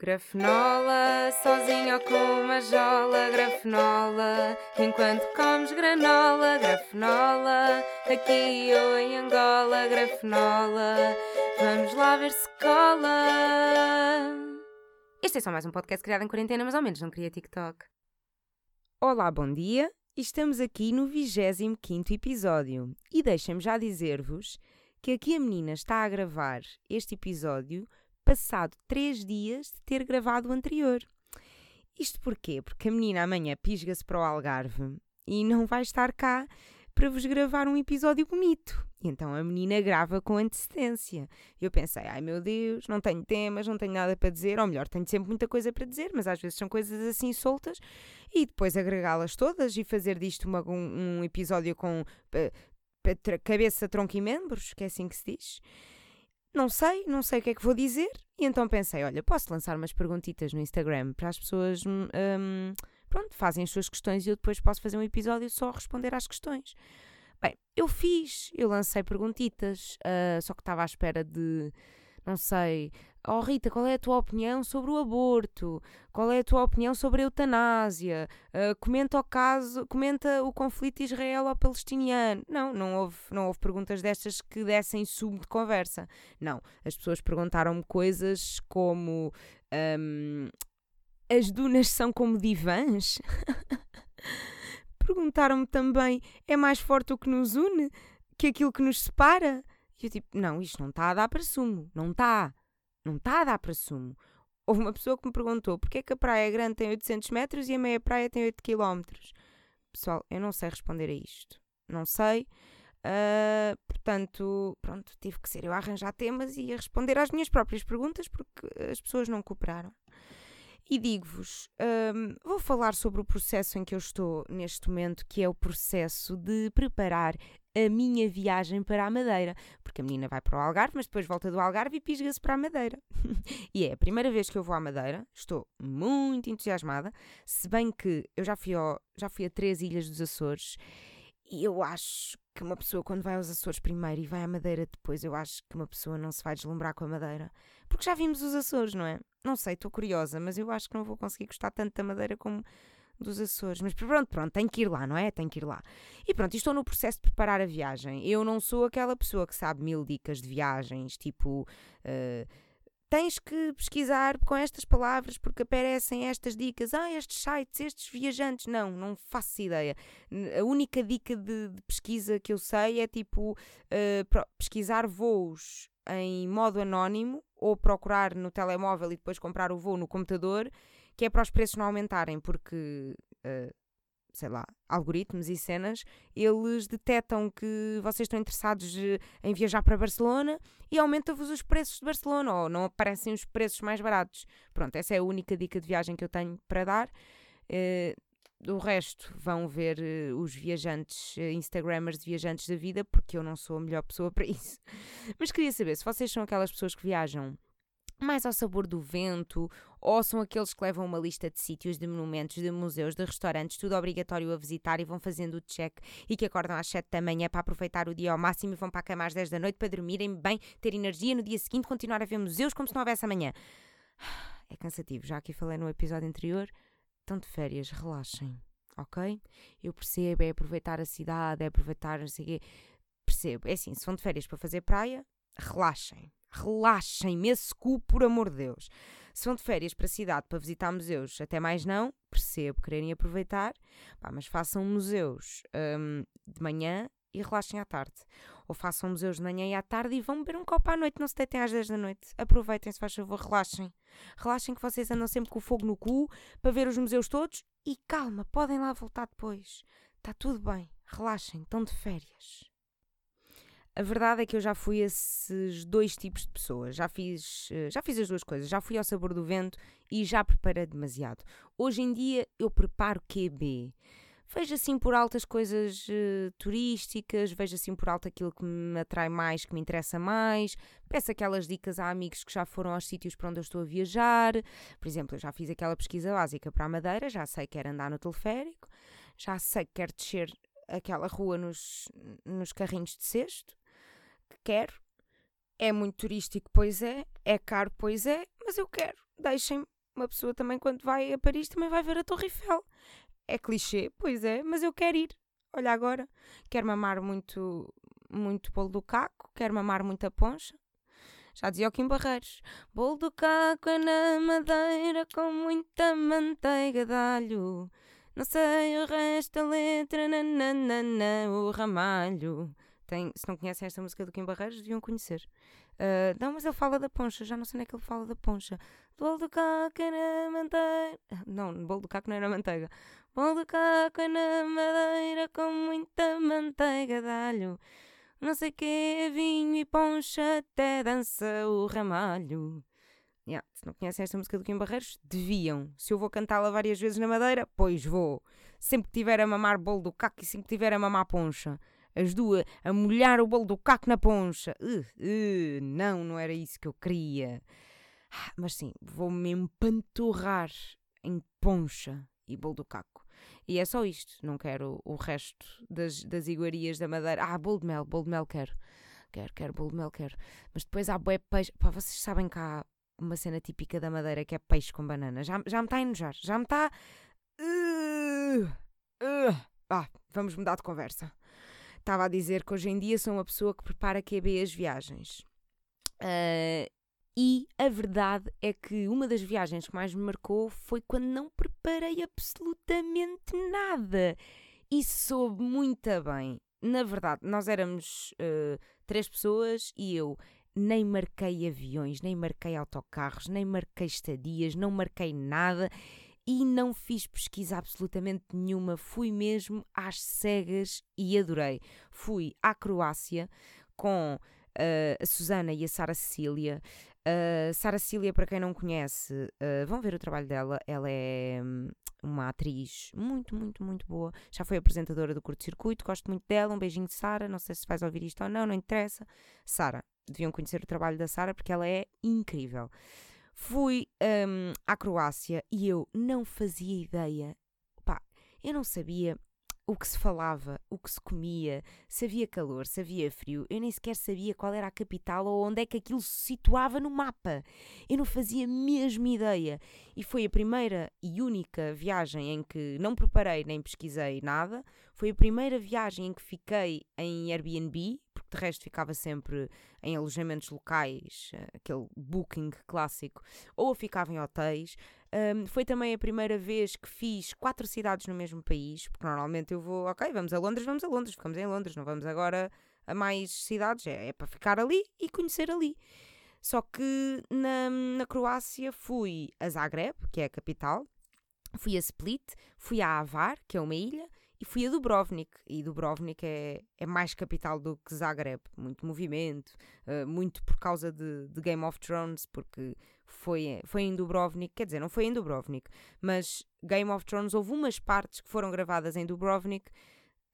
Grafenola, sozinho ou com uma jola, grafenola, enquanto comes granola, grafenola, aqui ou em Angola, grafenola, vamos lá ver se cola. Este é só mais um podcast criado em quarentena, mas ao menos não queria TikTok. Olá, bom dia. Estamos aqui no 25 episódio e deixem-me já dizer-vos que aqui a menina está a gravar este episódio passado três dias de ter gravado o anterior. Isto porquê? Porque a menina amanhã pisga-se para o Algarve e não vai estar cá para vos gravar um episódio bonito. Então a menina grava com antecedência. Eu pensei, ai meu Deus, não tenho temas, não tenho nada para dizer, ou melhor, tenho sempre muita coisa para dizer, mas às vezes são coisas assim soltas, e depois agregá-las todas e fazer disto uma, um, um, episódio com uh, cabeça, tronco e membros, que é assim que se diz não sei, não sei o que é que vou dizer. E então pensei, olha, posso lançar umas perguntitas no Instagram para as pessoas, hum, hum, pronto, fazem as suas questões e eu depois posso fazer um episódio só a responder às questões. Bem, eu fiz, eu lancei perguntitas, uh, só que estava à espera de, não sei, Oh Rita, qual é a tua opinião sobre o aborto? Qual é a tua opinião sobre a eutanásia? Uh, comenta o caso, comenta o conflito israelo-palestiniano. Não, não houve, não houve perguntas destas que dessem sumo de conversa. Não, as pessoas perguntaram-me coisas como um, as dunas são como divãs? Perguntaram-me também, é mais forte o que nos une que aquilo que nos separa? E eu tipo, não, isto não está a dar para sumo, não está. Não está a dar para sumo. Houve uma pessoa que me perguntou porquê é que a praia grande tem 800 metros e a meia praia tem 8 km. Pessoal, eu não sei responder a isto. Não sei. Uh, portanto, pronto, tive que ser eu a arranjar temas e a responder às minhas próprias perguntas porque as pessoas não cooperaram. E digo-vos, um, vou falar sobre o processo em que eu estou neste momento, que é o processo de preparar a minha viagem para a Madeira. Porque a menina vai para o Algarve, mas depois volta do Algarve e pisga-se para a Madeira. e é a primeira vez que eu vou à Madeira, estou muito entusiasmada, se bem que eu já fui, ao, já fui a três ilhas dos Açores e eu acho que uma pessoa, quando vai aos Açores primeiro e vai à Madeira depois, eu acho que uma pessoa não se vai deslumbrar com a Madeira. Porque já vimos os Açores, não é? Não sei, estou curiosa, mas eu acho que não vou conseguir gostar tanto da Madeira como dos Açores. Mas pronto, pronto, tenho que ir lá, não é? Tenho que ir lá. E pronto, estou no processo de preparar a viagem. Eu não sou aquela pessoa que sabe mil dicas de viagens, tipo. Uh, tens que pesquisar com estas palavras porque aparecem estas dicas. Ah, estes sites, estes viajantes. Não, não faço ideia. A única dica de, de pesquisa que eu sei é tipo uh, pesquisar voos em modo anónimo ou procurar no telemóvel e depois comprar o voo no computador que é para os preços não aumentarem, porque, uh, sei lá, algoritmos e cenas, eles detectam que vocês estão interessados eh, em viajar para Barcelona e aumenta-vos os preços de Barcelona, ou não aparecem os preços mais baratos. Pronto, essa é a única dica de viagem que eu tenho para dar. Uh, do resto vão ver uh, os viajantes, uh, Instagrammers de viajantes da vida, porque eu não sou a melhor pessoa para isso. Mas queria saber se vocês são aquelas pessoas que viajam mais ao sabor do vento, ou são aqueles que levam uma lista de sítios, de monumentos, de museus, de restaurantes, tudo obrigatório a visitar e vão fazendo o check e que acordam às 7 da manhã para aproveitar o dia ao máximo e vão para a cama às 10 da noite para dormirem bem, ter energia no dia seguinte, continuar a ver museus como se não houvesse amanhã. É cansativo, já aqui falei no episódio anterior. Estão de férias, relaxem, ok? Eu percebo, é aproveitar a cidade, é aproveitar não sei o quê. Percebo, é assim, se vão de férias para fazer praia, relaxem relaxem, me esse cu, por amor de Deus. Se vão de férias para a cidade para visitar museus, até mais não, percebo quererem aproveitar, pá, mas façam museus um, de manhã e relaxem à tarde. Ou façam museus de manhã e à tarde e vão beber um copo à noite, não se deitem às 10 da noite. Aproveitem, se faz favor, relaxem. Relaxem que vocês andam sempre com o fogo no cu para ver os museus todos e calma, podem lá voltar depois. Está tudo bem, relaxem, estão de férias. A verdade é que eu já fui esses dois tipos de pessoas. Já fiz, eh, já fiz as duas coisas. Já fui ao sabor do vento e já preparei demasiado. Hoje em dia eu preparo QB. Vejo assim por alto as coisas uh, turísticas, vejo assim por alto aquilo que me atrai mais, que me interessa mais. Peço aquelas dicas a amigos que já foram aos sítios para onde eu estou a viajar. Por exemplo, eu já fiz aquela pesquisa básica para a Madeira, já sei que quero andar no teleférico, já sei que quero descer aquela rua nos, nos carrinhos de cesto quero. É muito turístico, pois é. É caro, pois é. Mas eu quero. deixem uma pessoa também, quando vai a Paris, também vai ver a Torre Eiffel. É clichê, pois é, mas eu quero ir. Olha agora, quero mamar muito, muito bolo do caco, quero mamar muita poncha. Já dizia o Kim Barreiros. Bolo do caco é na madeira com muita manteiga de alho. Não sei o resto da letra, nananana, o ramalho. Tem, se não conhecem esta música do Kim Barreiros, deviam conhecer. Uh, não, mas ele fala da poncha, já não sei onde é que ele fala da poncha. Bolo do caco é na manteiga. Não, bolo do caco não era manteiga. Bolo do caco é na madeira com muita manteiga de alho. Não sei que, vinho e poncha, até dança o ramalho. Yeah, se não conhecem esta música do Kim Barreiros, deviam. Se eu vou cantá-la várias vezes na Madeira, pois vou. Sempre que tiver a mamar bolo do caco e sempre que tiver a mamar poncha. As duas, a molhar o bolo do caco na poncha. Uh, uh, não, não era isso que eu queria. Ah, mas sim, vou-me empanturrar em poncha e bolo do caco. E é só isto, não quero o resto das, das iguarias da Madeira. Ah, bolo de mel, bolo de mel quero. Quero, quero, bolo de mel quero. Mas depois há bué peixe. Pá, vocês sabem que há uma cena típica da Madeira que é peixe com banana. Já, já me está a enojar. Já me está. Uh, uh. Ah, vamos mudar de conversa. Estava a dizer que hoje em dia sou uma pessoa que prepara QB as viagens. Uh, e a verdade é que uma das viagens que mais me marcou foi quando não preparei absolutamente nada. E soube muito bem. Na verdade, nós éramos uh, três pessoas e eu nem marquei aviões, nem marquei autocarros, nem marquei estadias, não marquei nada e não fiz pesquisa absolutamente nenhuma. Fui mesmo às cegas e adorei. Fui à Croácia com uh, a Susana e a Sara Cecília. Uh, Sara Cecília, para quem não conhece, uh, vão ver o trabalho dela. Ela é hum, uma atriz muito, muito, muito boa. Já foi apresentadora do Curto Circuito, gosto muito dela. Um beijinho de Sara. Não sei se vais ouvir isto ou não, não interessa. Sara, deviam conhecer o trabalho da Sara porque ela é incrível. Fui um, à Croácia e eu não fazia ideia. Pá, eu não sabia o que se falava, o que se comia, se havia calor, se havia frio. Eu nem sequer sabia qual era a capital ou onde é que aquilo se situava no mapa. Eu não fazia mesmo ideia. E foi a primeira e única viagem em que não preparei nem pesquisei nada. Foi a primeira viagem em que fiquei em Airbnb, porque de resto ficava sempre em alojamentos locais, eh, aquele booking clássico, ou ficava em hotéis. Um, foi também a primeira vez que fiz quatro cidades no mesmo país, porque normalmente eu vou, ok, vamos a Londres, vamos a Londres, ficamos em Londres, não vamos agora a mais cidades, é, é para ficar ali e conhecer ali. Só que na, na Croácia fui a Zagreb, que é a capital, fui a Split, fui a Avar, que é uma ilha, e fui a Dubrovnik. E Dubrovnik é, é mais capital do que Zagreb. Muito movimento, uh, muito por causa de, de, Game of Thrones, porque foi, foi em Dubrovnik, quer dizer, não foi em Dubrovnik, mas Game of Thrones houve umas partes que foram gravadas em Dubrovnik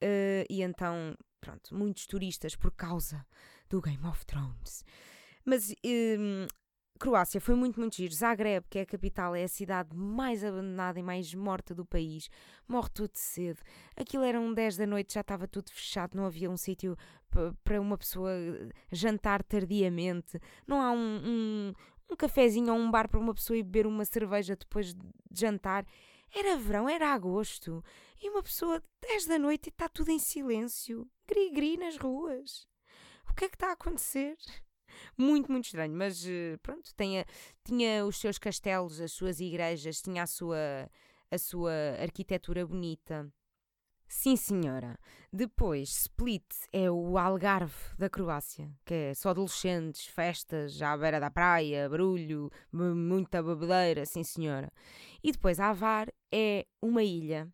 uh, e então, pronto, muitos turistas por causa do Game of Thrones. Mas um, Croácia foi muito, muito giro. Zagreb, que é a capital, é a cidade mais abandonada e mais morta do país. Morre tudo cedo. Aquilo era um 10 da noite, já estava tudo fechado, não havia um sítio para uma pessoa jantar tardiamente. Não há um, um, um cafezinho ou um bar para uma pessoa ir beber uma cerveja depois de jantar. Era verão, era agosto. E uma pessoa 10 da noite e está tudo em silêncio. Gri-gri nas ruas. O que é que está a acontecer? Muito, muito estranho. Mas eh, pronto, tinha, tinha os seus castelos, as suas igrejas, tinha a sua, a sua arquitetura bonita. Sim, senhora. Depois, Split é o Algarve da Croácia, que é só adolescentes, festas à beira da praia, barulho, muita bebedeira, sim, senhora. E depois, Avar é uma ilha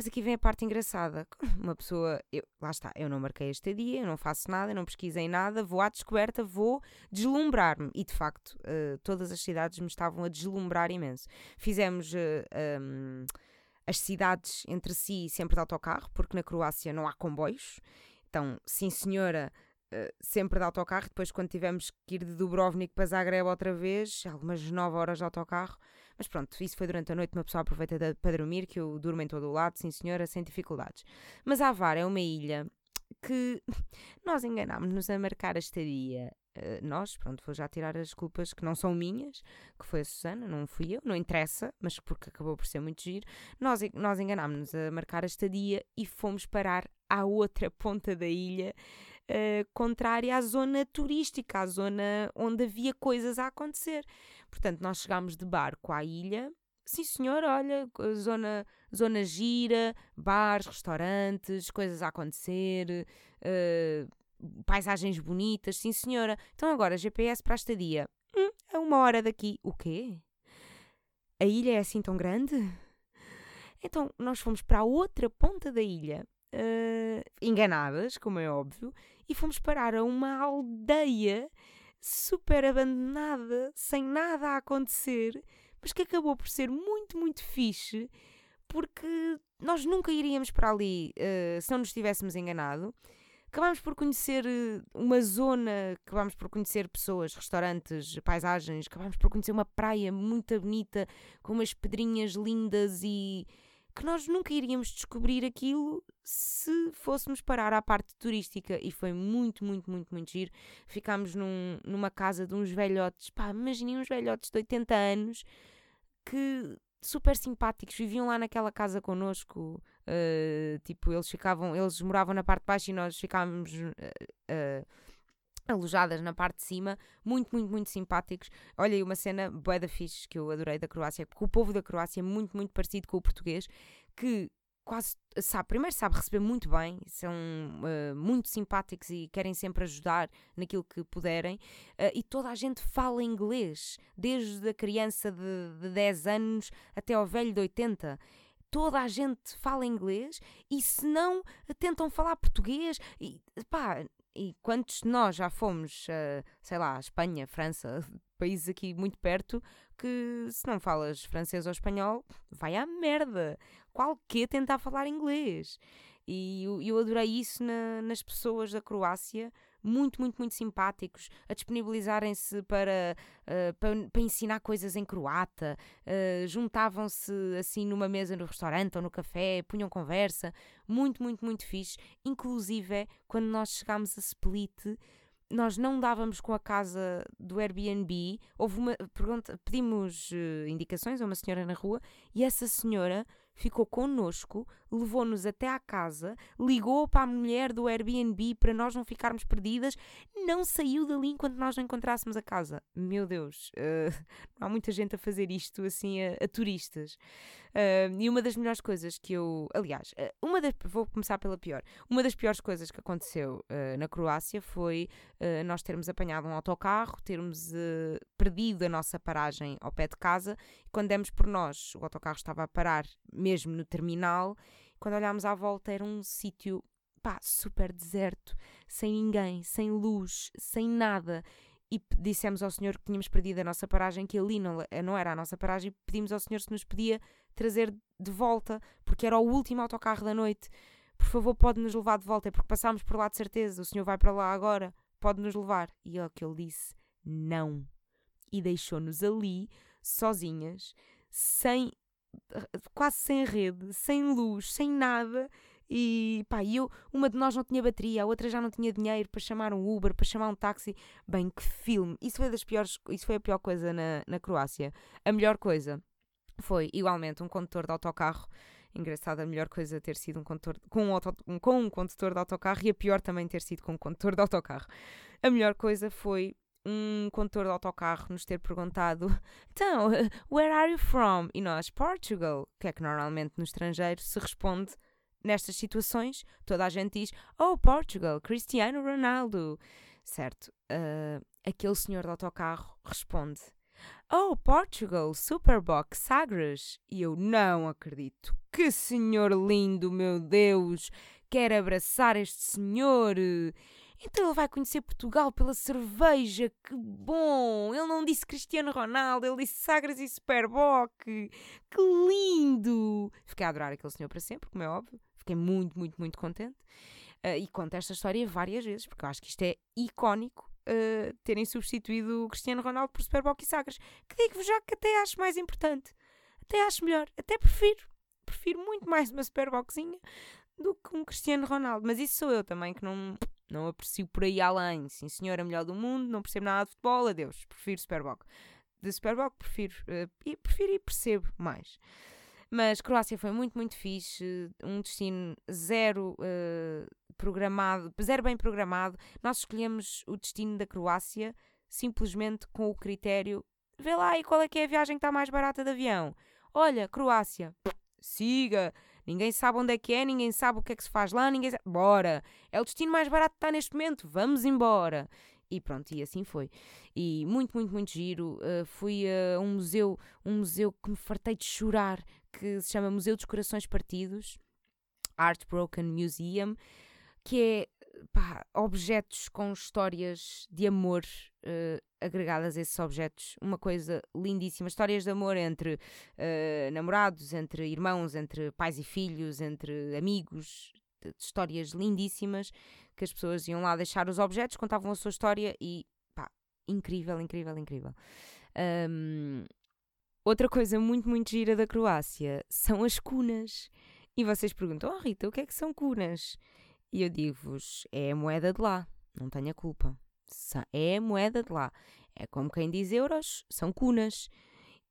mas aqui vem a parte engraçada. Uma pessoa, eu, lá está, eu não marquei este dia, eu não faço nada, não pesquisei nada, vou à descoberta, vou deslumbrar-me. E de facto, uh, todas as cidades me estavam a deslumbrar imenso. Fizemos. Uh, eh, um, as cidades entre si sempre de autocarro, porque na Croácia não há comboios. Então, sim senhora, sempre de autocarro. Depois, quando tivemos que ir de Dubrovnik para Zagreb outra vez, algumas 9 horas de autocarro, mas pronto, isso foi durante a noite, uma pessoa aproveita de, para dormir, que eu durmo em todo o lado, sim senhora, sem dificuldades. Mas Avar é uma ilha que nós enganámos-nos a marcar a estadia Uh, nós, pronto, vou já tirar as culpas que não são minhas, que foi a Susana, não fui eu, não interessa, mas porque acabou por ser muito giro. Nós, nós enganámos-nos a marcar a estadia e fomos parar à outra ponta da ilha, uh, contrária à zona turística, à zona onde havia coisas a acontecer. Portanto, nós chegámos de barco à ilha. Sim, senhor, olha, zona, zona gira, bares, restaurantes, coisas a acontecer, uh, paisagens bonitas, sim senhora. Então agora, GPS para a estadia. Hum, é uma hora daqui. O quê? A ilha é assim tão grande? Então nós fomos para a outra ponta da ilha, uh, enganadas, como é óbvio, e fomos parar a uma aldeia super abandonada, sem nada a acontecer, mas que acabou por ser muito, muito fixe, porque nós nunca iríamos para ali uh, se não nos tivéssemos enganado. Acabámos por conhecer eh, uma zona, acabámos por conhecer pessoas, restaurantes, paisagens, acabámos por conhecer uma praia muito bonita, com umas pedrinhas lindas e que nós nunca iríamos descobrir aquilo se fôssemos parar à parte turística e foi muito, muito, muito, muito giro. Ficámos num, numa casa de uns velhotes, pá, imaginem uns velhotes de 80 anos que super simpáticos, viviam lá naquela casa connosco, uh, tipo, eles ficavam, eles moravam na parte de baixo e nós ficávamos uh, uh, alojadas na parte de cima, muito, muito, muito simpáticos. Olha aí uma cena bué da fixe que eu adorei da Croácia, porque o povo da Croácia é muito, muito parecido com o português, que quase sabe, primeiro sabe receber muito bem, são uh, muito simpáticos e querem sempre ajudar naquilo que puderem, uh, e toda a gente fala inglês, desde a criança de, de 10 anos até ao velho de 80 toda a gente fala inglês e se não tentam falar português e pá, e quantos de nós já fomos, uh, sei lá, Espanha, França, países aqui muito perto, que se não falas francês ou espanhol, vai à merda. Qual que é tentar falar inglês? E eu, eu adorei isso na, nas pessoas da Croácia, muito, muito, muito simpáticos, a disponibilizarem-se para, uh, para, para, ensinar coisas em croata, uh, juntavam-se assim numa mesa no restaurante ou no café, punham conversa, muito, muito, muito fixe. Inclusive, quando nós chegámos a Split, nós não dávamos com a casa do Airbnb, houve uma pergunta, pedimos uh, indicações a uma senhora na rua e essa senhora ficou connosco, levou-nos até à casa, ligou para a mulher do Airbnb para nós não ficarmos perdidas, não saiu dali enquanto nós não encontrássemos a casa. Meu Deus, uh, há muita gente a fazer isto assim a, a turistas. Uh, e uma das melhores coisas que eu. Aliás, uh, uma das, vou começar pela pior. Uma das piores coisas que aconteceu na Croácia foi nós termos apanhado um autocarro, termos perdido a nossa paragem ao pé de casa. E quando demos por nós, o autocarro estava a parar mesmo no terminal. Quando olhámos à volta, era um sítio super deserto, sem ninguém, sem luz, sem nada. E dissemos ao senhor que tínhamos perdido a nossa paragem, que ali não, não era a nossa paragem, e pedimos ao senhor se nos podia trazer de volta, porque era o último autocarro da noite. Por favor, pode-nos levar de volta, é porque passámos por lá de certeza, o senhor vai para lá agora, pode-nos levar. E é o que ele disse: não. E deixou-nos ali, sozinhas, sem quase sem rede, sem luz, sem nada. E pá, eu, uma de nós não tinha bateria, a outra já não tinha dinheiro para chamar um Uber, para chamar um táxi. Bem, que filme! Isso foi, das piores, isso foi a pior coisa na, na Croácia. A melhor coisa foi, igualmente, um condutor de autocarro. Engraçado, a melhor coisa ter sido um condutor, com, um auto, com um condutor de autocarro e a pior também ter sido com um condutor de autocarro. A melhor coisa foi um condutor de autocarro nos ter perguntado então, where are you from? E nós, Portugal. Que é que normalmente no estrangeiro se responde nestas situações, toda a gente diz, oh, Portugal, Cristiano Ronaldo. Certo, uh, aquele senhor de autocarro responde, oh, Portugal, Superbox Sagres. E eu não acredito. Que senhor lindo, meu Deus! Quero abraçar este senhor. Então ele vai conhecer Portugal pela cerveja, que bom! Ele não disse Cristiano Ronaldo, ele disse Sagres e Superboc, que lindo! Fiquei a adorar aquele senhor para sempre, como é óbvio. Fiquei muito, muito, muito contente. Uh, e conto esta história várias vezes, porque eu acho que isto é icónico uh, terem substituído Cristiano Ronaldo por Superboc e Sagres. Que digo-vos já que até acho mais importante. Até acho melhor. Até prefiro. Prefiro muito mais uma Superboczinha do que um Cristiano Ronaldo. Mas isso sou eu também, que não Não aprecio por aí além. Sim, senhora, melhor do mundo, não percebo nada de futebol, adeus. Prefiro Superboc. De Superboc prefiro, uh, prefiro e percebo mais. Mas Croácia foi muito, muito fixe. Um destino zero uh, programado, zero bem programado. Nós escolhemos o destino da Croácia simplesmente com o critério: vê lá e qual é que é a viagem que está mais barata de avião. Olha, Croácia, siga. Ninguém sabe onde é que é, ninguém sabe o que é que se faz lá, ninguém sabe. Bora! É o destino mais barato que está neste momento, vamos embora! E pronto, e assim foi. E muito, muito, muito giro. Uh, fui a um museu, um museu que me fartei de chorar, que se chama Museu dos Corações Partidos, Art Broken Museum, que é pá, objetos com histórias de amor uh, agregadas a esses objetos. Uma coisa lindíssima. Histórias de amor entre uh, namorados, entre irmãos, entre pais e filhos, entre amigos. Histórias lindíssimas que as pessoas iam lá deixar os objetos, contavam a sua história e pá, incrível, incrível, incrível. Um, outra coisa muito, muito gira da Croácia são as cunas. E vocês perguntam, oh Rita, o que é que são cunas? E eu digo-vos: é a moeda de lá, não tenho a culpa. É a moeda de lá. É como quem diz euros, são cunas.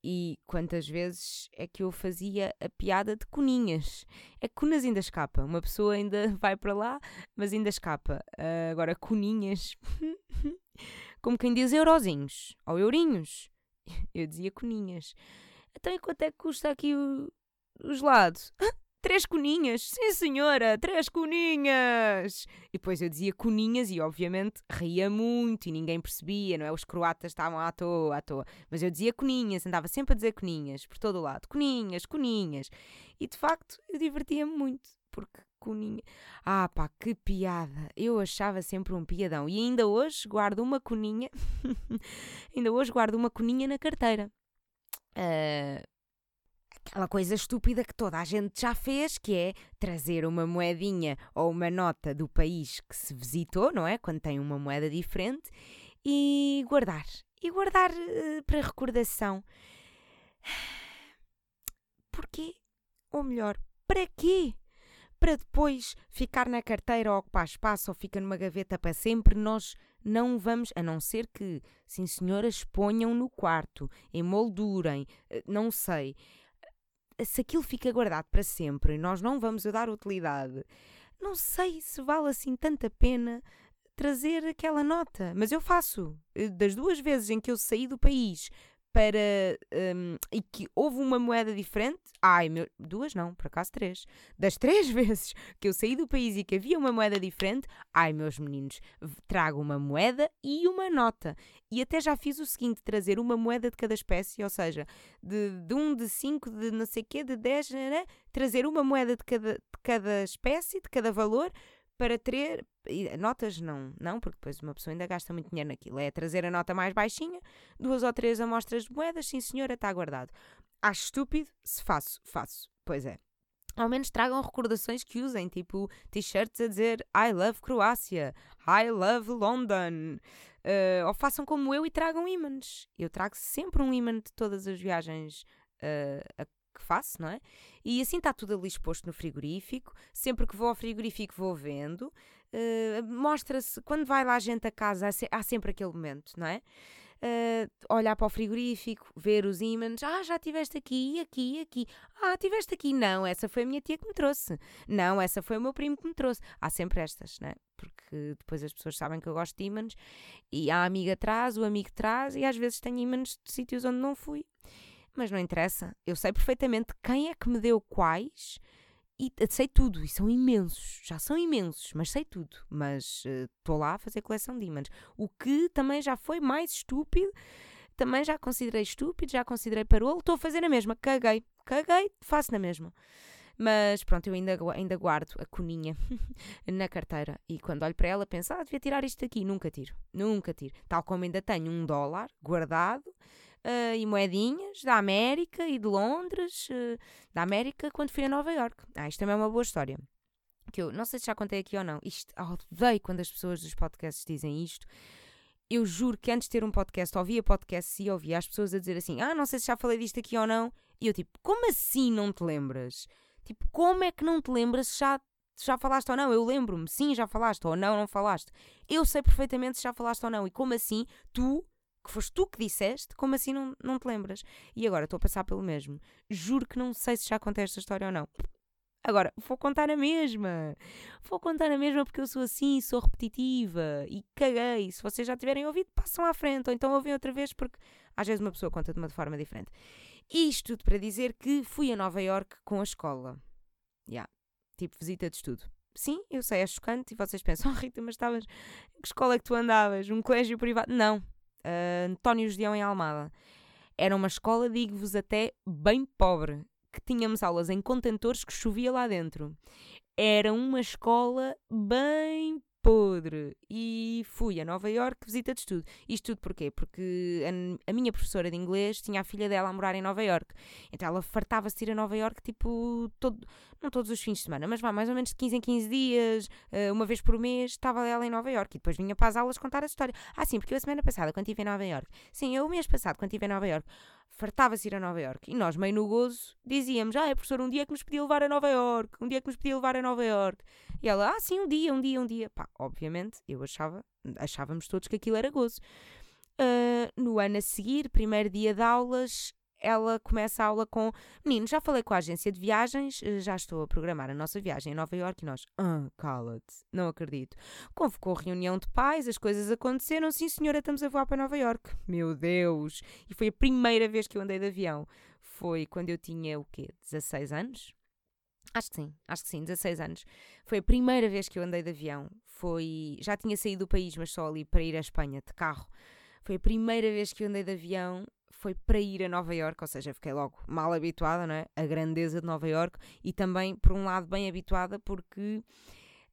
E quantas vezes é que eu fazia a piada de cuninhas? É que cunas ainda escapa. Uma pessoa ainda vai para lá, mas ainda escapa. Uh, agora, cuninhas. como quem diz eurozinhos ou eurinhos. Eu dizia cuninhas. Então, e quanto é que custa aqui o, o gelado? Três coninhas, sim senhora, três coninhas! E depois eu dizia coninhas e obviamente ria muito e ninguém percebia, não é? Os croatas estavam à toa, à toa. Mas eu dizia coninhas, andava sempre a dizer coninhas, por todo o lado. Coninhas, coninhas. E de facto eu divertia-me muito, porque coninha. Ah pá, que piada! Eu achava sempre um piadão. E ainda hoje guardo uma coninha, ainda hoje guardo uma coninha na carteira. Uh, aquela coisa estúpida que toda a gente já fez, que é trazer uma moedinha ou uma nota do país que se visitou, não é? Quando tem uma moeda diferente, e guardar. E guardar uh, para recordação. Porquê? Ou melhor, para quê? Para depois ficar na carteira ou ocupar espaço ou fica numa gaveta para sempre, nós não vamos, a não ser que, sim senhoras, ponham no quarto, emoldurem, eh, não sei se aquilo fica guardado para sempre e nós não vamos dar utilidade, não sei se vale assim tanta pena trazer aquela nota. Mas eu faço. Das duas vezes em que eu saí do país para. Um, e que houve uma moeda diferente. Ai, meu, duas não, por acaso três. Das três vezes que eu saí do país e que havia uma moeda diferente, ai, meus meninos, trago uma moeda e uma nota. E até já fiz o seguinte: trazer uma moeda de cada espécie, ou seja, de, de um, de cinco, de não sei quê, de dez, né, né? trazer uma moeda de cada, de cada espécie, de cada valor para ter. Notas não, não, porque depois uma pessoa ainda gasta muito dinheiro naquilo. É trazer a nota mais baixinha, duas ou três amostras de moedas, sim senhora, está guardado. Acho estúpido? Se faço, faço. Pois é. Ao menos tragam recordações que usem, tipo t-shirts a dizer I love Croácia, I love London. Uh, ou façam como eu e tragam ímãs. Eu trago sempre um ímã de todas as viagens uh, a que faço, não é? E assim está tudo ali exposto no frigorífico. Sempre que vou ao frigorífico vou vendo. Uh, Mostra-se, quando vai lá gente a casa, há, se, há sempre aquele momento, não é? Uh, olhar para o frigorífico, ver os ímãs. Ah, já tiveste aqui, aqui, aqui. Ah, tiveste aqui. Não, essa foi a minha tia que me trouxe. Não, essa foi o meu primo que me trouxe. Há sempre estas, né? Porque depois as pessoas sabem que eu gosto de ímãs e a amiga traz, o amigo traz e às vezes tenho ímãs de sítios onde não fui mas não interessa. Eu sei perfeitamente quem é que me deu quais e sei tudo, e são imensos, já são imensos, mas sei tudo. Mas estou uh, lá a fazer coleção de ímãs. O que também já foi mais estúpido, também já considerei estúpido, já considerei parolo, estou a fazer a mesma, caguei, caguei, faço na mesma. Mas pronto, eu ainda, ainda guardo a coninha na carteira e quando olho para ela penso, ah, devia tirar isto aqui. Nunca tiro, nunca tiro. Tal como ainda tenho um dólar guardado uh, e moedinhas da América e de Londres, uh, da América, quando fui a Nova York. Ah, isto também é uma boa história. Que eu não sei se já contei aqui ou não. Isto, odeio quando as pessoas dos podcasts dizem isto. Eu juro que antes de ter um podcast, ouvia podcasts e ouvia as pessoas a dizer assim: Ah, não sei se já falei disto aqui ou não. E eu, tipo, como assim não te lembras? Tipo, como é que não te lembras se já já falaste ou não, eu lembro-me, sim, já falaste, ou não, não falaste. Eu sei perfeitamente se já falaste ou não, e como assim tu, que foste tu que disseste, como assim não, não te lembras? E agora estou a passar pelo mesmo. Juro que não sei se já contei esta história ou não. Agora, vou contar a mesma. Vou contar a mesma porque eu sou assim, sou repetitiva e caguei. Se vocês já tiverem ouvido, passam à frente, ou então ouvem outra vez, porque às vezes uma pessoa conta de uma forma diferente. Isto tudo para dizer que fui a Nova York com a escola. Já. Yeah. Tipo, visita de estudo. Sim, eu sei, é chocante e vocês pensam, oh, Rita, mas estavas. Que escola é que tu andavas? Um colégio privado? Não. Uh, António Judeão em Almada. Era uma escola, digo-vos até, bem pobre que tínhamos aulas em contentores que chovia lá dentro. Era uma escola bem podre. E fui a Nova York visita de estudo. Isto tudo porquê? Porque a, a, minha professora de inglês tinha a filha dela a morar em Nova York. Então ela fartava-se ir a Nova York, tipo, todo, não todos os fins de semana, mas vá, mais ou menos de 15 em 15 dias, eh, uma vez por mês, estava ela em Nova York. E depois vinha para as aulas contar a história. Ah, sim, porque eu a semana passada, quando estive em Nova York. Sim, eu o mês passado, quando estive em Nova York fartava-se ir a Nova York. E nós, meio no gozo, dizíamos: Ah, é professor, um dia que nos podia levar a Nova York, um dia que nos podia levar a Nova York. E ela: Ah, sim, um dia, um dia, um dia. Pá, obviamente, eu achava, achávamos todos que aquilo era gozo. Uh, no ano a seguir, primeiro dia de aulas, ela começa a aula com Menino, já falei com a agência de viagens, eh, já estou a programar a nossa viagem a Nova York e nós, ah, cala-te, não acredito. Convocou reunião de pais, as coisas aconteceram, sim senhora, estamos a voar para Nova York. Meu Deus! E foi a primeira vez que eu andei de avião. Foi quando eu tinha o quê? 16 anos? Acho que sim, acho que sim, 16 anos. Foi a primeira vez que eu andei de avião. Foi. Já tinha saído do país, mas só ali para ir à Espanha de carro. Foi a primeira vez que eu andei de avião foi para ir a Nova York, ou seja, fiquei logo mal habituada, não é? A grandeza de Nova York e também, por um lado, bem habituada porque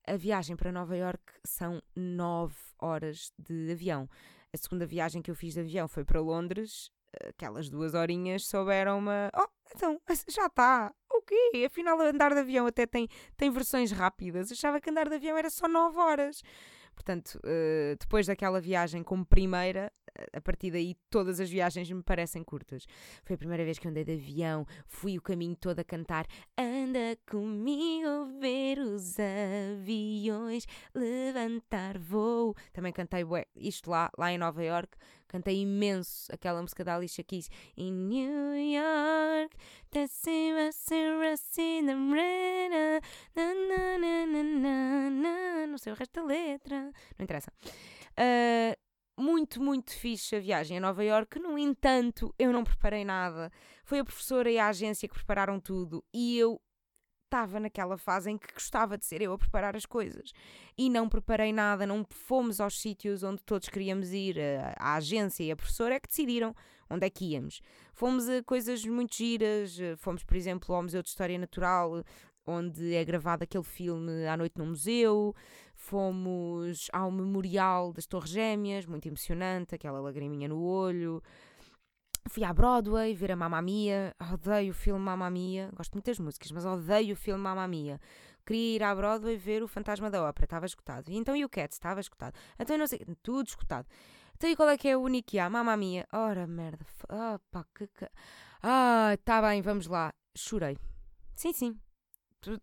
a viagem para Nova York são nove horas de avião. A segunda viagem que eu fiz de avião foi para Londres, aquelas duas horinhas souberam-me. Oh, então, já está. O quê? Afinal, andar de avião até tem, tem versões rápidas. Achava que andar de avião era só nove horas. Portanto, uh, depois daquela viagem como primeira, a partir daí todas as viagens me parecem curtas. Foi a primeira vez que andei de avião, fui o caminho todo a cantar Anda comigo ver os aviões levantar voo. Também cantei ué, isto lá, lá em Nova York, cantei imenso aquela música da Alicia Keys In New York, não sei o resto da letra, não interessa. Uh, muito, muito fixe a viagem a Nova York. No entanto, eu não preparei nada. Foi a professora e a agência que prepararam tudo e eu estava naquela fase em que gostava de ser eu a preparar as coisas e não preparei nada, não fomos aos sítios onde todos queríamos ir, a, a, agência e a professora é que decidiram onde é que íamos. Fomos a coisas muito giras, fomos, por exemplo, ao Museu de História Natural, onde é gravado aquele filme À Noite no Museu. Fomos ao Memorial das Torres Gêmeas, muito emocionante, aquela lagriminha no olho. Fui à Broadway ver a Mamma Mia. Odeio o filme Mamma Mia. Gosto muito das músicas, mas odeio o filme Mamma Mia. Queria ir à Broadway ver o Fantasma da Ópera. Estava escutado. E então e o Cat? Estava escutado. Então eu não sei. Tudo escutado. Então e qual é que é o único que há? Mamma Mia. Ora, merda. Ah, pá, que... Ah, tá bem, vamos lá. Chorei. Sim, sim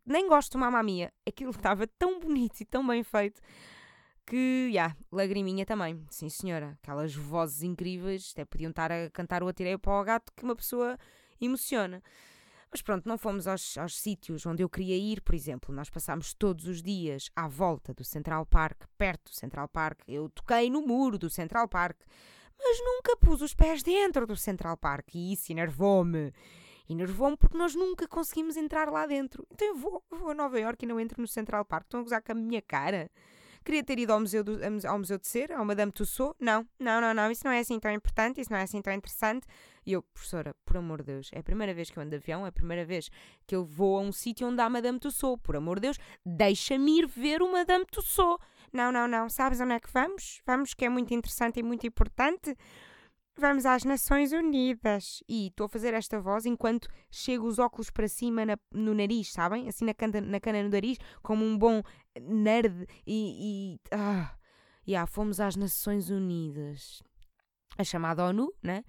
nem gosto de Mamma Mia. Aquilo estava tão bonito e tão bem feito que, já, yeah, lagriminha também. Sim, senhora. Aquelas vozes incríveis, até podiam estar a cantar o Atirei para o Gato que uma pessoa emociona. Mas pronto, não fomos aos, aos sítios onde eu queria ir, por exemplo. Nós passámos todos os dias à volta do Central Park, perto do Central Park. Eu toquei no muro do Central Park, mas nunca pus os pés dentro do Central Park e isso enervou-me enervou-me porque nós nunca conseguimos entrar lá dentro. Então eu vou, vou a Nova York e não entro no Central Park. Estão a gozar com a minha cara? Queria ter ido ao Museu, do, ao museu de Cera, ao Madame Tussauds. Não, não, não, não. Isso não é assim tão importante, isso não é assim tão interessante. E eu, professora, por amor de Deus, é a primeira vez que eu ando de avião, é a primeira vez que eu vou a um sítio onde há Madame Tussauds. Por amor de Deus, deixa-me ir ver o Madame Tussauds. Não, não, não. Sabes onde é que vamos? Vamos, que é muito interessante e muito importante. Vamos às Nações Unidas. E estou a fazer esta voz enquanto chego os óculos para cima na, no nariz, sabem? Assim na cana, na cana no nariz, como um bom nerd. E. e ah, yeah, fomos às Nações Unidas. A chamada ONU, né?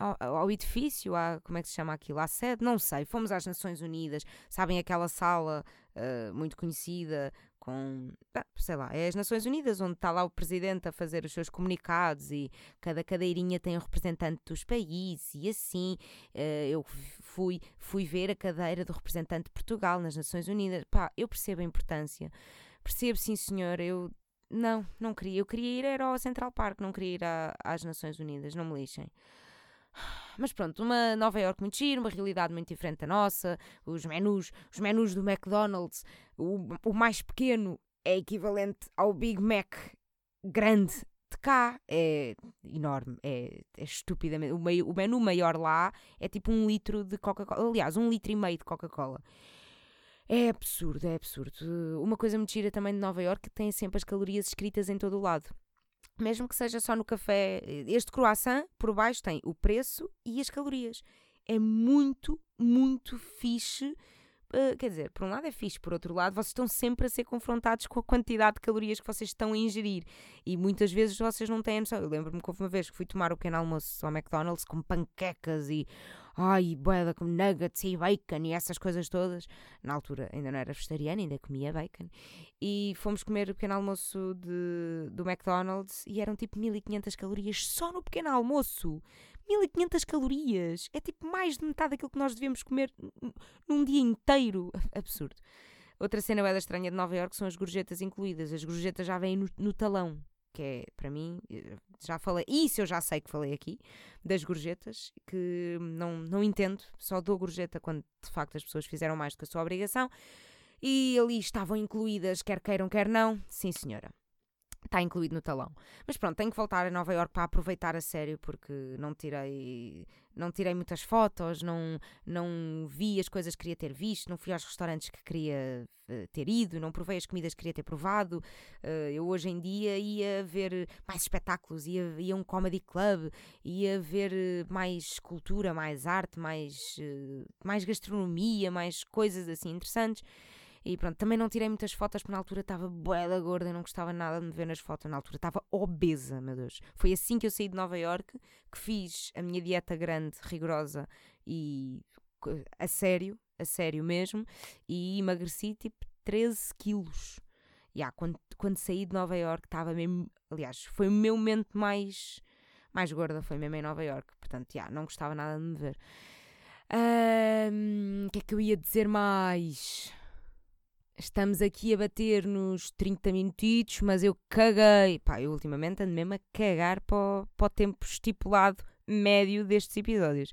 Ao, ao, edifício, à, como é que se chama aquilo? À sede? Não sei. Fomos às Nações Unidas, sabem aquela sala uh, muito conhecida com, sei lá, é as Nações Unidas, onde está lá o presidente a fazer os seus comunicados e cada cadeirinha tem um representante dos países e assim. Uh, eu fui, fui ver a cadeira do representante de Portugal nas Nações Unidas. Pá, eu percebo a importância. Percebo, sim, senhor. Eu não, não queria. Eu queria ir ao Central Park, não queria ir à, às Nações Unidas, não me lixem. Mas pronto, uma Nova York muito giro, uma realidade muito diferente da nossa, os menus, os menus do McDonald's, o, o mais pequeno é equivalente ao Big Mac grande de cá, é enorme, é, é estupidamente. O, meio, o menu maior lá é tipo um litro de Coca-Cola, aliás, um litro e meio de Coca-Cola. É absurdo, é absurdo. Uma coisa muito gira também de Nova York tem sempre as calorias escritas em todo o lado. Mesmo que seja só no café, este croissant por baixo tem o preço e as calorias. É muito, muito fixe Uh, quer dizer, por um lado é fixe, por outro lado, vocês estão sempre a ser confrontados com a quantidade de calorias que vocês estão a ingerir e muitas vezes vocês não têm noção. Eu lembro-me que houve uma vez que fui tomar o pequeno almoço ao McDonald's com panquecas e ai, boeda com nuggets e bacon e essas coisas todas. Na altura ainda não era vegetariana, ainda comia bacon. E fomos comer o pequeno almoço de, do McDonald's e eram tipo 1500 calorias só no pequeno almoço. 1500 calorias. É tipo mais de metade daquilo que nós devemos comer num dia inteiro. Absurdo. Outra cena bem estranha de Nova York são as gorjetas incluídas. As gorjetas já vêm no, no talão, que é, para mim, eh, já falei, isso eu já sei que falei aqui, das gorjetas, que não, não entendo, só dou gorjeta quando de facto as pessoas fizeram mais do que a sua obrigação. E ali estavam incluídas, quer queiram, quer não, sim senhora está incluído no talão. Mas pronto, tenho que voltar a Nova York para aproveitar a sério porque não tirei não tirei muitas fotos, não, não vi as coisas que queria ter visto, não fui aos restaurantes que queria uh, ter ido, não provei as comidas que queria ter provado. Uh, eu hoje em dia ia ver mais espetáculos, ia, ia um comedy club, ia ver eh, mais cultura, mais arte, mais, mais gastronomia, mais coisas assim interessantes. E pronto, também não tirei muitas fotos porque na altura estava bué da gorda e não gostava nada de me ver nas fotos. Na altura estava obesa, meu Deus. Foi assim que eu saí de Nova York que fiz a minha dieta grande, rigorosa e a sério, a sério mesmo, e emagreci tipo 13 quilos. Yeah, quando, quando saí de Nova York estava mesmo. Aliás, foi o meu momento mais, mais gorda, foi mesmo em Nova York. Portanto, yeah, não gostava nada de me ver. O um, que é que eu ia dizer mais? Estamos aqui a bater nos 30 minutitos, mas eu caguei. Pá, eu ultimamente ando mesmo a cagar para o, para o tempo estipulado médio destes episódios.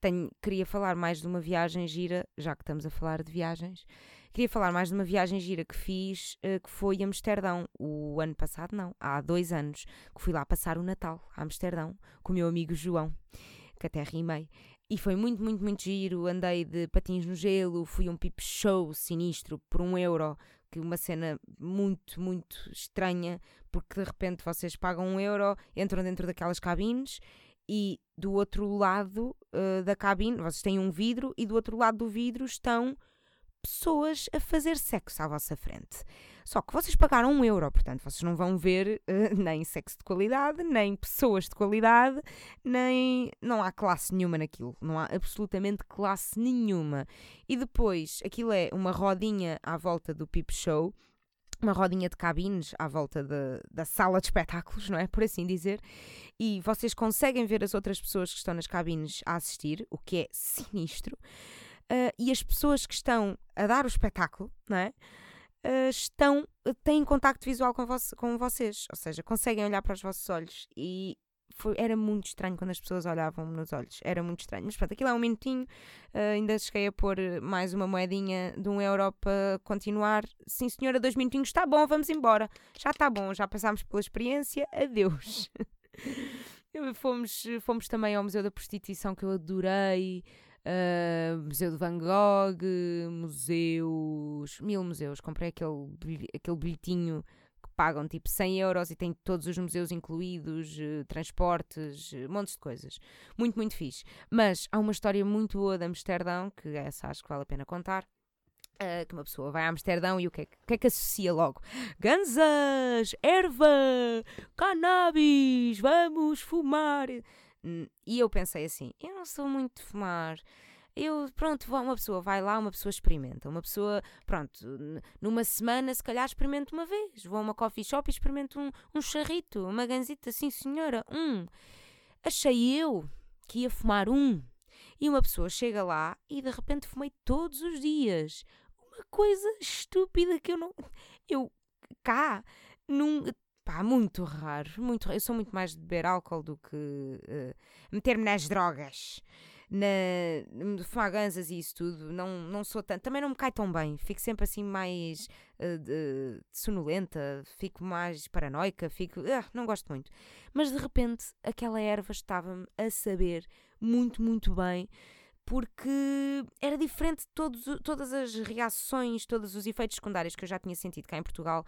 Tenho, queria falar mais de uma viagem gira, já que estamos a falar de viagens. Queria falar mais de uma viagem gira que fiz, uh, que foi a Amsterdão. O ano passado, não, há dois anos, que fui lá passar o Natal a Amsterdão com o meu amigo João, que até rimei. E foi muito, muito, muito giro. Andei de patins no gelo, fui um pip show sinistro por um euro, que uma cena muito, muito estranha, porque de repente vocês pagam um euro, entram dentro daquelas cabines e do outro lado uh, da cabine, vocês têm um vidro e do outro lado do vidro estão pessoas a fazer sexo à vossa frente. Só que vocês pagaram um euro, portanto, vocês não vão ver uh, nem sexo de qualidade, nem pessoas de qualidade, nem. Não há classe nenhuma naquilo. Não há absolutamente classe nenhuma. E depois, aquilo é uma rodinha à volta do Pip Show uma rodinha de cabines à volta de, da sala de espetáculos, não é? Por assim dizer. E vocês conseguem ver as outras pessoas que estão nas cabines a assistir, o que é sinistro. Uh, e as pessoas que estão a dar o espetáculo, não é? Uh, estão, têm contacto visual com, vo com vocês, ou seja, conseguem olhar para os vossos olhos e foi, era muito estranho quando as pessoas olhavam nos olhos, era muito estranho. Mas pronto, aquilo é um minutinho, uh, ainda cheguei a pôr mais uma moedinha de um euro para continuar. Sim, senhora, dois minutinhos, está bom, vamos embora. Já está bom, já passámos pela experiência, adeus. fomos, fomos também ao Museu da Prostituição que eu adorei uh, Museu de Van Gogh, museus, mil museus. Comprei aquele, aquele bilhetinho que pagam tipo 100 euros e tem todos os museus incluídos, uh, transportes, uh, montes de coisas. Muito, muito fixe. Mas há uma história muito boa de Amsterdão, que essa acho que vale a pena contar. Uh, que uma pessoa vai a Amsterdão e o que, é, que é que associa logo? Ganzas, erva, cannabis, vamos fumar. E eu pensei assim: eu não sou muito de fumar. Eu, pronto, uma pessoa vai lá, uma pessoa experimenta. Uma pessoa, pronto, numa semana, se calhar experimenta uma vez. Vou a uma coffee shop e experimento um, um charrito, uma ganzita, sim senhora, um. Achei eu que ia fumar um. E uma pessoa chega lá e de repente fumei todos os dias. Uma coisa estúpida que eu não. Eu cá, num. Pá, muito raro, muito raro. Eu sou muito mais de beber álcool do que uh, meter-me nas drogas na, fumar ganzas e isso tudo, não, não sou tanto. Também não me cai tão bem. Fico sempre assim mais uh, de, sonolenta, fico mais paranoica, fico. Uh, não gosto muito. Mas de repente aquela erva estava-me a saber muito, muito bem. Porque era diferente de todos, todas as reações, todos os efeitos secundários que eu já tinha sentido cá em Portugal.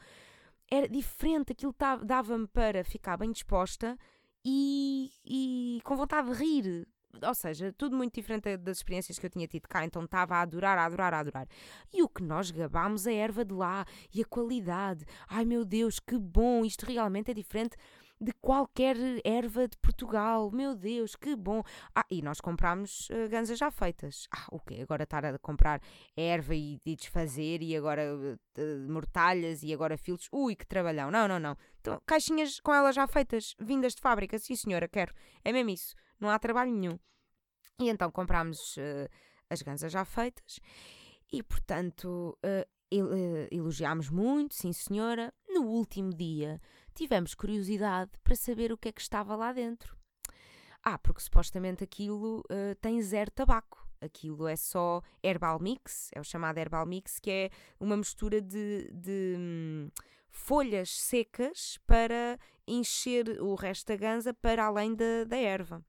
Era diferente, aquilo dava-me para ficar bem disposta e, e com vontade de rir, ou seja, tudo muito diferente das experiências que eu tinha tido cá, então estava a adorar, a adorar, a adorar. E o que nós gabámos a erva de lá e a qualidade. Ai meu Deus, que bom! Isto realmente é diferente de qualquer erva de Portugal. Meu Deus, que bom! Ah, e nós comprámos uh, ganzas já feitas. Ah, o quê? Agora estar a comprar erva e, e desfazer e agora uh, mortalhas e agora filtros. Ui, que trabalhão! Não, não, não. Então, caixinhas com elas já feitas, vindas de fábrica. Sim, senhora, quero. É mesmo isso. Não há trabalho nenhum. E então comprámos uh, as ganzas já feitas e, portanto, uh, elogiámos muito, sim senhora. No último dia tivemos curiosidade para saber o que é que estava lá dentro. Ah, porque supostamente aquilo uh, tem zero tabaco. Aquilo é só herbal mix, é o chamado herbal mix, que é uma mistura de, de hum, folhas secas para encher o resto da ganza para além da, da erva.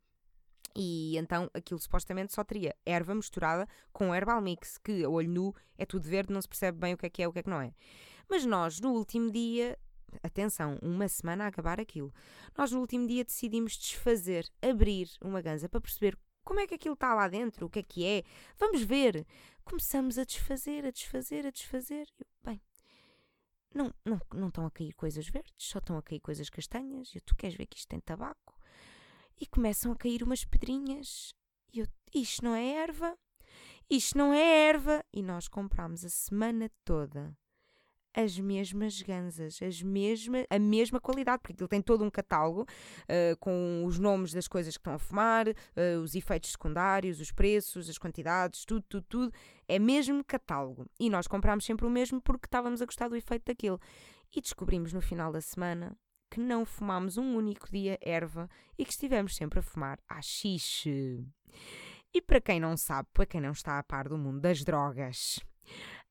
E então aquilo supostamente só teria erva misturada com herbal mix, que a olho nu é tudo verde, não se percebe bem o que é que é, o que é que não é. Mas nós, no último dia, atenção, uma semana a acabar aquilo, nós no último dia decidimos desfazer, abrir uma ganza para perceber como é que aquilo está lá dentro, o que é que é, vamos ver. Começamos a desfazer, a desfazer, a desfazer. Bem, não, não, não estão a cair coisas verdes, só estão a cair coisas castanhas. E tu queres ver que isto tem tabaco? e começam a cair umas pedrinhas. E eu, isto não é erva, isto não é erva. E nós comprámos a semana toda as mesmas ganzas, as mesma, a mesma qualidade, porque ele tem todo um catálogo uh, com os nomes das coisas que estão a fumar, uh, os efeitos secundários, os preços, as quantidades, tudo, tudo, tudo. É mesmo catálogo. E nós comprámos sempre o mesmo porque estávamos a gostar do efeito daquele. E descobrimos no final da semana que não fumámos um único dia erva e que estivemos sempre a fumar haxixe. E para quem não sabe, para quem não está a par do mundo das drogas,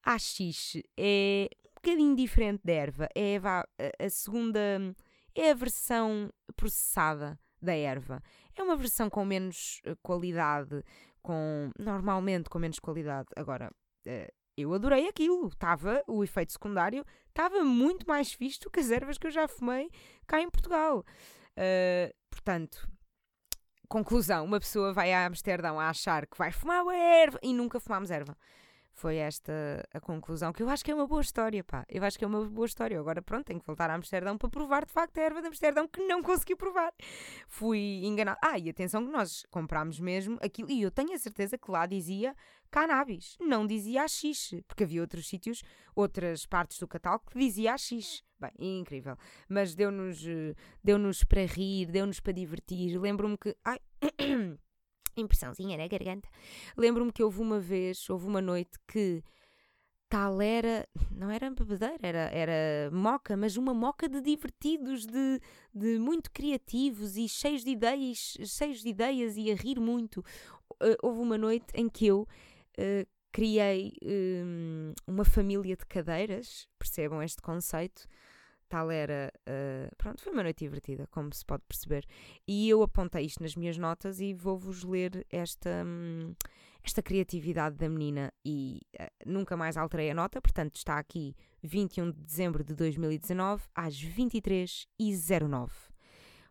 haxixe é bocadinho diferente da erva. É a, segunda, é a versão processada da erva. É uma versão com menos eh, qualidade, com normalmente com menos qualidade. Agora, eh, eu adorei aquilo. Estava, o efeito secundário estava muito mais do que as ervas que eu já fumei cá em Portugal. Uh, portanto, conclusão: uma pessoa vai a Amsterdão a achar que vai fumar erva e nunca fumámos erva. Foi esta a conclusão, que eu acho que é uma boa história, pá. Eu acho que é uma boa história. Agora, pronto, tenho que voltar a Amsterdão para provar de facto a erva de Amsterdão que não consegui provar. Fui enganado. Ah, e atenção que nós comprámos mesmo aquilo, e eu tenho a certeza que lá dizia cannabis, não dizia axixe, porque havia outros sítios, outras partes do catálogo que dizia axixe. Bem, incrível. Mas deu-nos deu para rir, deu-nos para divertir. Lembro-me que. Ai. Impressãozinha na garganta. Lembro-me que houve uma vez, houve uma noite que tal era, não era bebedeira, era, era moca, mas uma moca de divertidos, de, de muito criativos e cheios de ideias, cheios de ideias e a rir muito. Uh, houve uma noite em que eu uh, criei um, uma família de cadeiras, percebam este conceito. Tal era. Uh, pronto, foi uma noite divertida, como se pode perceber. E eu apontei isto nas minhas notas e vou-vos ler esta, um, esta criatividade da menina. E uh, nunca mais alterei a nota, portanto está aqui 21 de dezembro de 2019, às 23h09.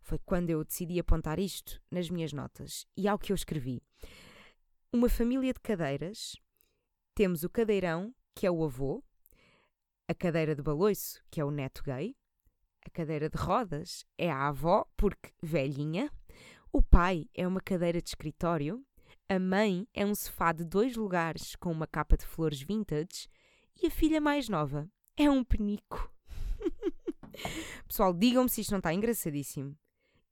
Foi quando eu decidi apontar isto nas minhas notas. E ao que eu escrevi uma família de cadeiras. Temos o cadeirão, que é o avô, a cadeira de baloiço, que é o neto gay, a cadeira de rodas é a avó, porque velhinha, O pai é uma cadeira de escritório, a mãe é um sofá de dois lugares com uma capa de flores vintage e a filha mais nova é um penico. Pessoal, digam-me se isto não está engraçadíssimo.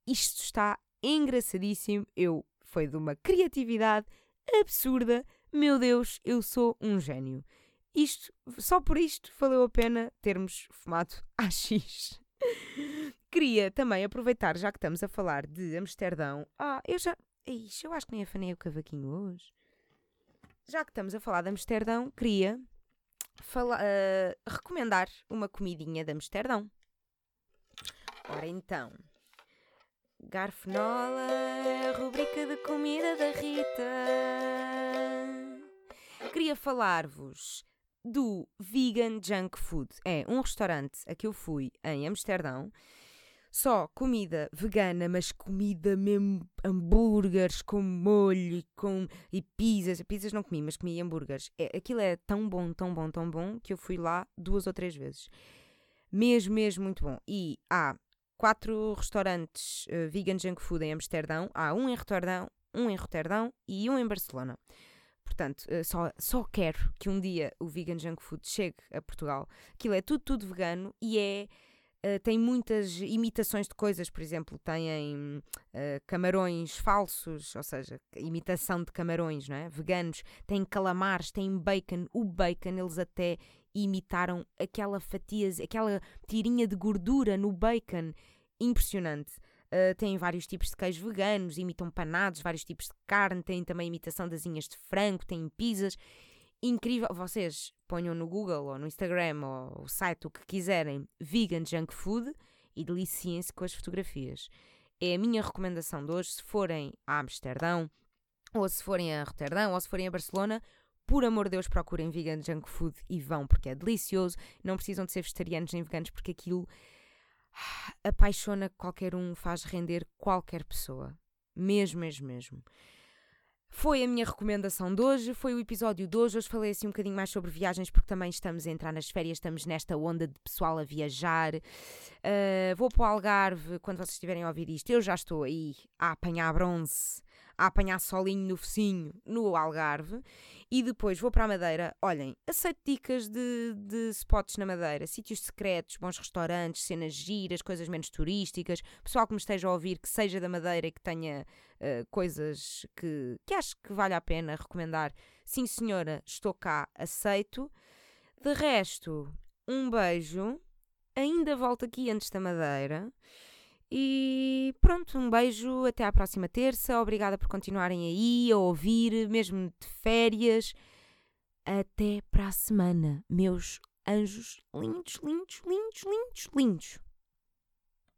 Isto está engraçadíssimo. Eu foi de uma criatividade absurda. Meu Deus, eu sou um gênio. Isto, só por isto, valeu a pena termos fumado AX. Queria também aproveitar, já que estamos a falar de Amsterdão. Ah, eu já. Ixi, eu acho que nem afanei o cavaquinho hoje. Já que estamos a falar de Amsterdão, queria fala, uh, recomendar uma comidinha de Amsterdão. Ora então, Garfenola, a rubrica de comida da Rita. Queria falar-vos do Vegan Junk Food. É um restaurante a que eu fui em Amsterdão. Só comida vegana, mas comida mesmo hambúrgueres com molho com, e pizzas. Pizzas não comi, mas comi hambúrgueres. É, aquilo é tão bom, tão bom, tão bom que eu fui lá duas ou três vezes. Mesmo, mesmo muito bom. E há quatro restaurantes uh, vegan junk food em Amsterdão. Há um em Roterdão, um em Roterdão e um em Barcelona. Portanto, uh, só, só quero que um dia o vegan junk food chegue a Portugal. Aquilo é tudo, tudo vegano e é. Uh, tem muitas imitações de coisas, por exemplo, têm uh, camarões falsos, ou seja, imitação de camarões, não é? Veganos, têm calamares, têm bacon. O bacon eles até imitaram aquela fatia, aquela tirinha de gordura no bacon. Impressionante. Uh, têm vários tipos de queijos veganos, imitam panados, vários tipos de carne, têm também imitação das inhas de frango, têm pizzas. Incrível. Vocês ponham no Google ou no Instagram ou o site o que quiserem, vegan junk food e deliciem-se com as fotografias. É a minha recomendação de hoje. Se forem a Amsterdão, ou se forem a Roterdão, ou se forem a Barcelona, por amor de Deus, procurem vegan junk food e vão, porque é delicioso. Não precisam de ser vegetarianos nem veganos, porque aquilo apaixona qualquer um, faz render qualquer pessoa. Mesmo, mesmo, mesmo. Foi a minha recomendação de hoje, foi o episódio de hoje. Hoje falei assim um bocadinho mais sobre viagens, porque também estamos a entrar nas férias, estamos nesta onda de pessoal a viajar. Uh, vou para o Algarve quando vocês estiverem a ouvir isto. Eu já estou aí a apanhar bronze a apanhar solinho no focinho no Algarve e depois vou para a Madeira. Olhem, aceito dicas de, de spots na Madeira, sítios secretos, bons restaurantes, cenas giras, coisas menos turísticas. Pessoal que me esteja a ouvir, que seja da Madeira e que tenha uh, coisas que, que acho que vale a pena recomendar. Sim, senhora, estou cá, aceito. De resto, um beijo. Ainda volto aqui antes da Madeira. E pronto, um beijo, até à próxima terça. Obrigada por continuarem aí a ouvir, mesmo de férias. Até para a semana, meus anjos lindos, lindos, lindos, lindos, lindos.